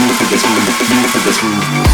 Move to this groove, move to this groove.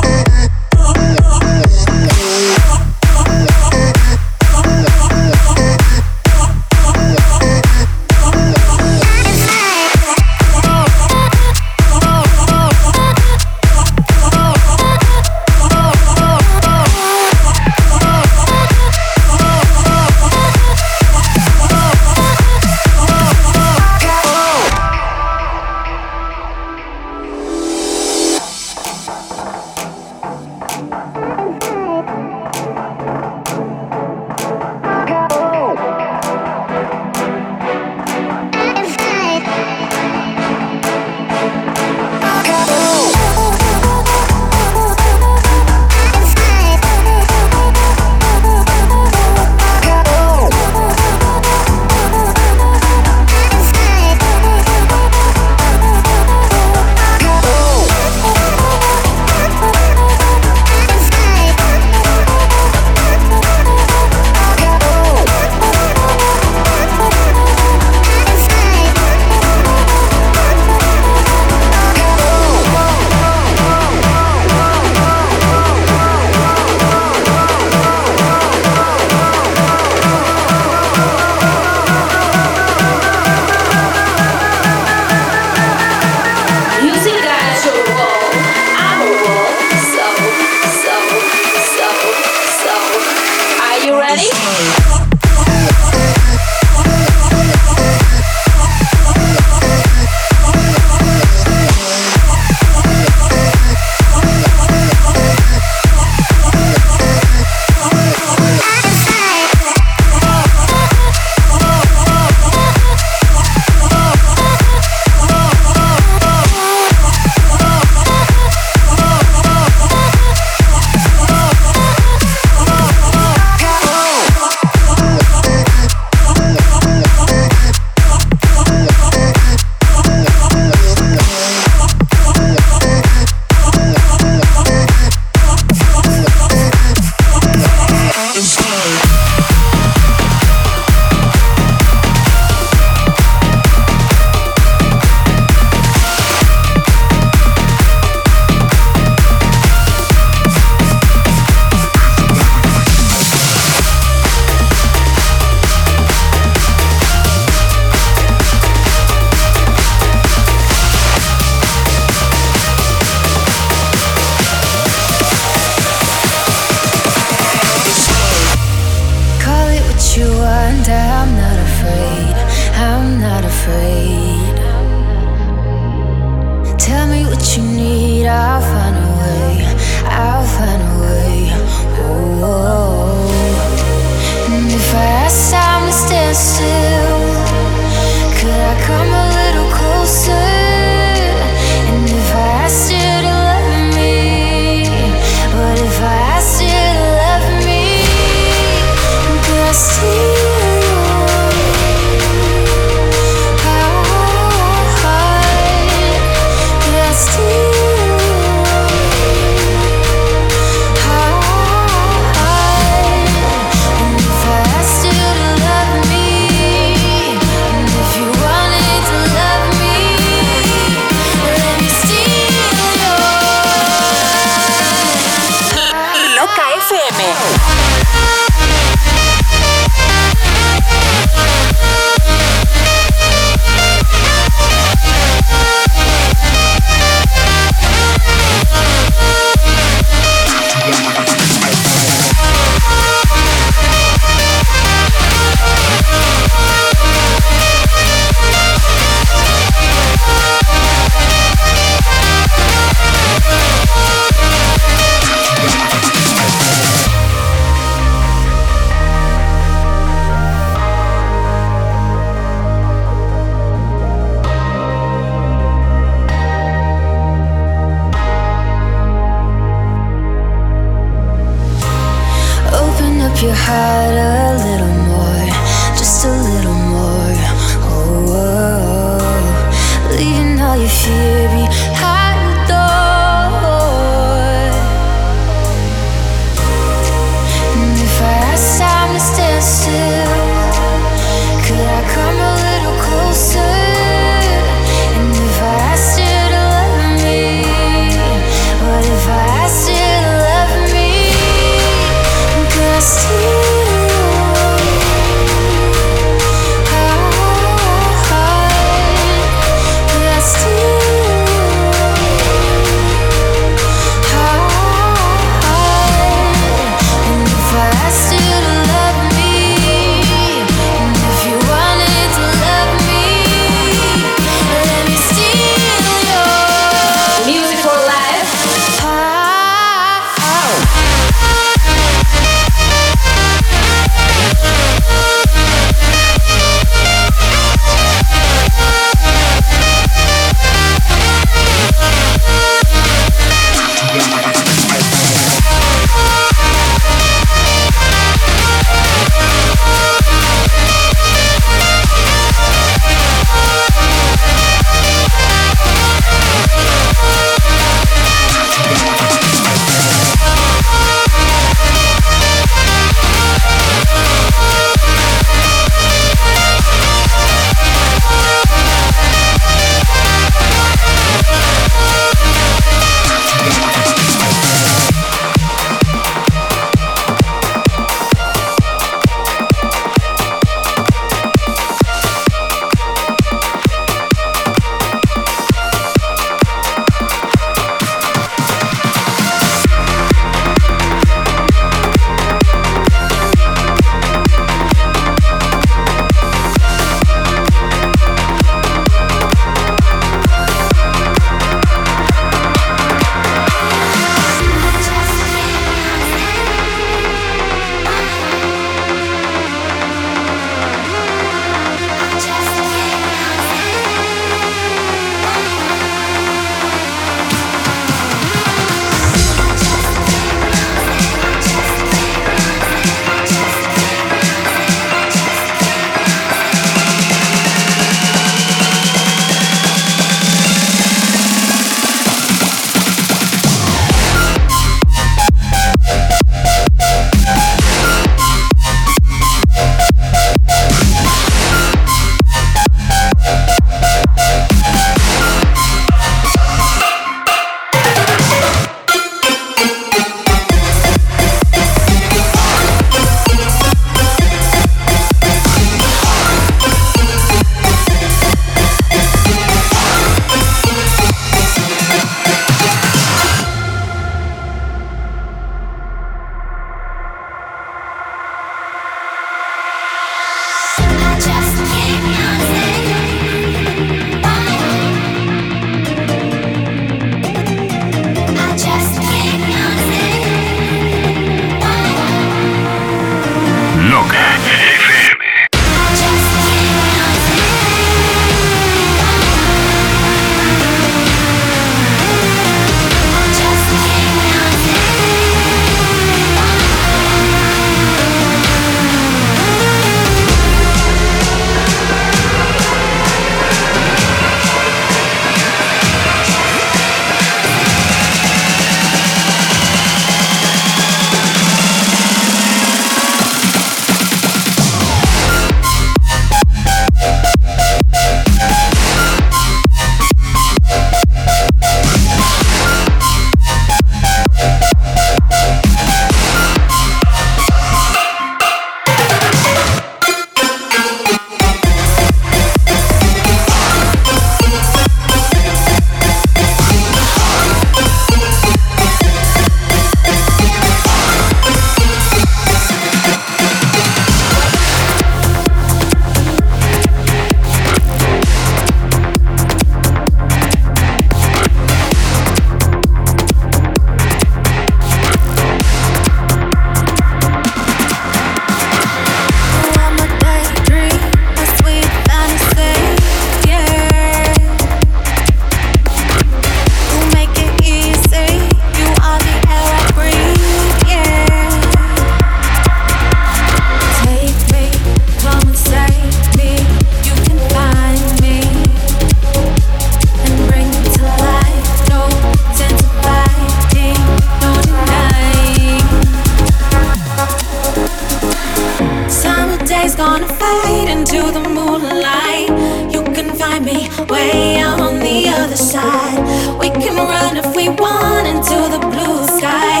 way out on the other side. We can run if we want into the blue sky.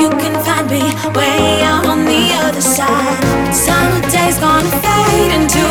You can find me way out on the other side. Day's gonna fade into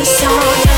the song.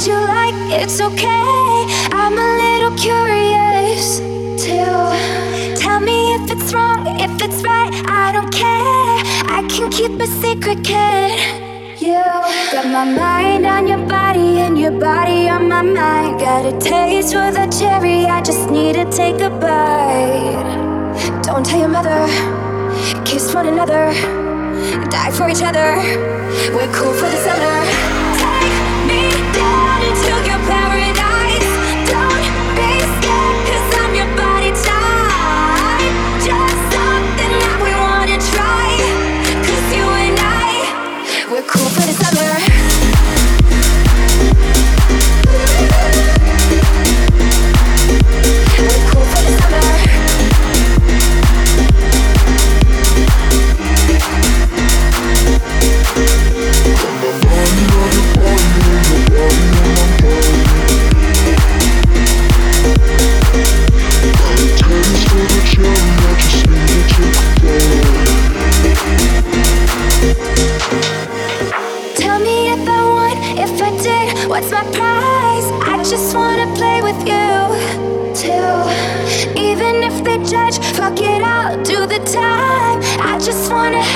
at you like it's okay. I'm a little curious too. Tell me if it's wrong, if it's right, I don't care. I can keep a secret, kid. You got my mind on your body and your body on my mind. Got a taste for the cherry, I just need to take a bite. Don't tell your mother, kiss one another, die for each other. We're cool for the summer.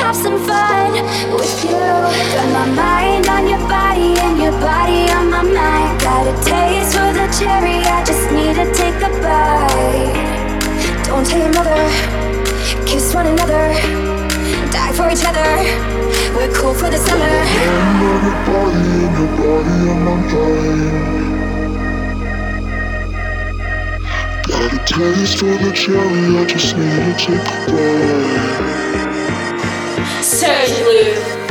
have some fun with you. Got my mind on your body and your body on my mind. Got a taste for the cherry, I just need to take a bite. Don't tell your mother, kiss one another, die for each other. We're cool for the summer. Mind on your body and your body on my mind. Got a taste for the cherry, I just need to take a bite. Sérgio